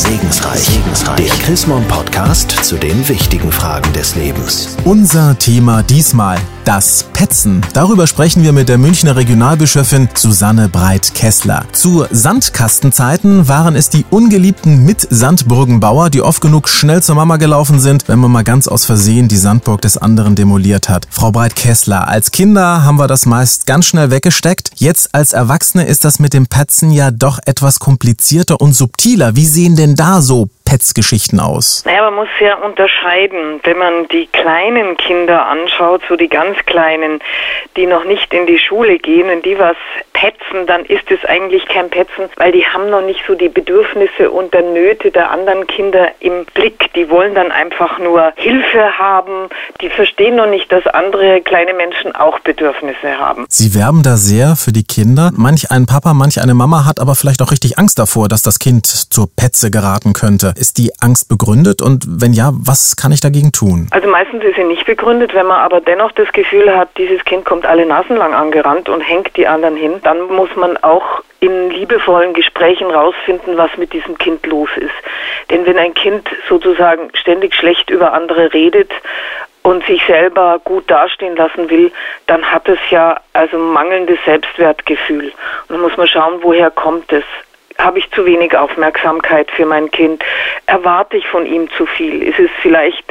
Segensreich. Der Chrismon Podcast zu den wichtigen Fragen des Lebens. Unser Thema diesmal das Petzen. Darüber sprechen wir mit der Münchner Regionalbischöfin Susanne Breit-Kessler. Zu Sandkastenzeiten waren es die ungeliebten Mit-Sandburgenbauer, die oft genug schnell zur Mama gelaufen sind, wenn man mal ganz aus Versehen die Sandburg des anderen demoliert hat. Frau Breit-Kessler, als Kinder haben wir das meist ganz schnell weggesteckt. Jetzt als Erwachsene ist das mit dem Petzen ja doch etwas komplizierter und subtiler. Wie sehen denn da so Pets-Geschichten aus? Naja, man muss ja unterscheiden. Wenn man die kleinen Kinder anschaut, so die ganz kleinen, die noch nicht in die Schule gehen und die was petzen, dann ist es eigentlich kein Petzen, weil die haben noch nicht so die Bedürfnisse und der Nöte der anderen Kinder im Blick. Die wollen dann einfach nur Hilfe haben. Die verstehen noch nicht, dass andere kleine Menschen auch Bedürfnisse haben. Sie werben da sehr für die Kinder. Manch ein Papa, manch eine Mama hat aber vielleicht auch richtig Angst davor, dass das Kind zur Petze geraten könnte. Ist die Angst begründet und wenn ja, was kann ich dagegen tun? Also meistens ist sie nicht begründet, wenn man aber dennoch das Gefühl hat, dieses Kind kommt alle Nasen lang angerannt und hängt die anderen hin, dann muss man auch in liebevollen Gesprächen rausfinden, was mit diesem Kind los ist. Denn wenn ein Kind sozusagen ständig schlecht über andere redet und sich selber gut dastehen lassen will, dann hat es ja also mangelndes Selbstwertgefühl. Und dann muss man schauen, woher kommt es habe ich zu wenig Aufmerksamkeit für mein Kind? Erwarte ich von ihm zu viel? Ist es vielleicht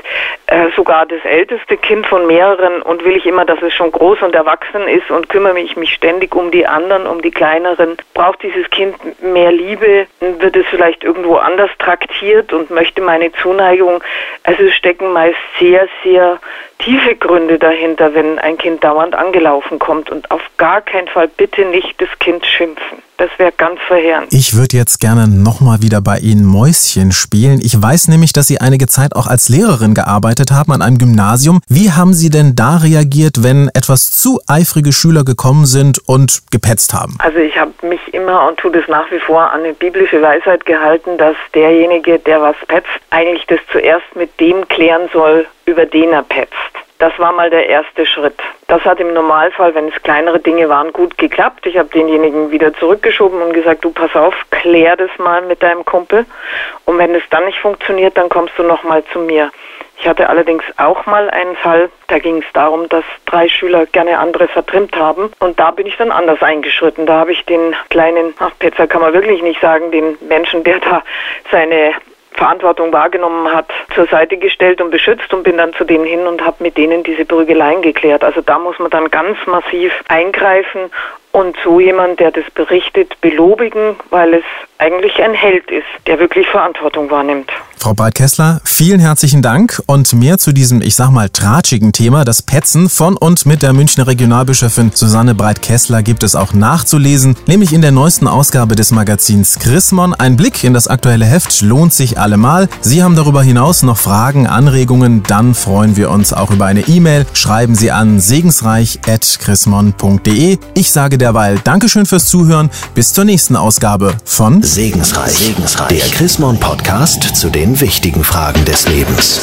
äh, sogar das älteste Kind von mehreren und will ich immer, dass es schon groß und erwachsen ist und kümmere ich mich ständig um die anderen, um die kleineren? Braucht dieses Kind mehr Liebe? Wird es vielleicht irgendwo anders traktiert und möchte meine Zuneigung? Also es stecken meist sehr, sehr tiefe Gründe dahinter, wenn ein Kind dauernd angelaufen kommt und auf gar keinen Fall bitte nicht das Kind schimpfen. Das wäre ganz verheerend. Ich würde jetzt gerne nochmal wieder bei Ihnen Mäuschen spielen. Ich weiß nämlich, dass Sie einige Zeit auch als Lehrerin gearbeitet haben an einem Gymnasium. Wie haben Sie denn da reagiert, wenn etwas zu eifrige Schüler gekommen sind und gepetzt haben? Also ich habe mich immer und tue das nach wie vor an eine biblische Weisheit gehalten, dass derjenige, der was petzt, eigentlich das zuerst mit dem klären soll, über den er petzt. Das war mal der erste Schritt. Das hat im Normalfall, wenn es kleinere Dinge waren, gut geklappt. Ich habe denjenigen wieder zurückgeschoben und gesagt, du pass auf, klär das mal mit deinem Kumpel. Und wenn es dann nicht funktioniert, dann kommst du nochmal zu mir. Ich hatte allerdings auch mal einen Fall, da ging es darum, dass drei Schüler gerne andere vertrimmt haben. Und da bin ich dann anders eingeschritten. Da habe ich den kleinen, ach, Petzer kann man wirklich nicht sagen, den Menschen, der da seine Verantwortung wahrgenommen hat, zur Seite gestellt und beschützt und bin dann zu denen hin und habe mit denen diese Prügeleien geklärt. Also da muss man dann ganz massiv eingreifen und so jemand, der das berichtet, belobigen, weil es eigentlich ein Held ist, der wirklich Verantwortung wahrnimmt. Frau Breit-Kessler, vielen herzlichen Dank und mehr zu diesem, ich sag mal, tratschigen Thema, das Petzen von und mit der Münchner Regionalbischöfin Susanne Breit-Kessler gibt es auch nachzulesen, nämlich in der neuesten Ausgabe des Magazins Chrismon. Ein Blick in das aktuelle Heft lohnt sich allemal. Sie haben darüber hinaus noch Fragen, Anregungen, dann freuen wir uns auch über eine E-Mail. Schreiben Sie an segensreich.chrismon.de. Ich sage derweil Dankeschön fürs Zuhören. Bis zur nächsten Ausgabe von Segensreich. Segensreich. Der Chrismon Podcast zu den wichtigen Fragen des Lebens.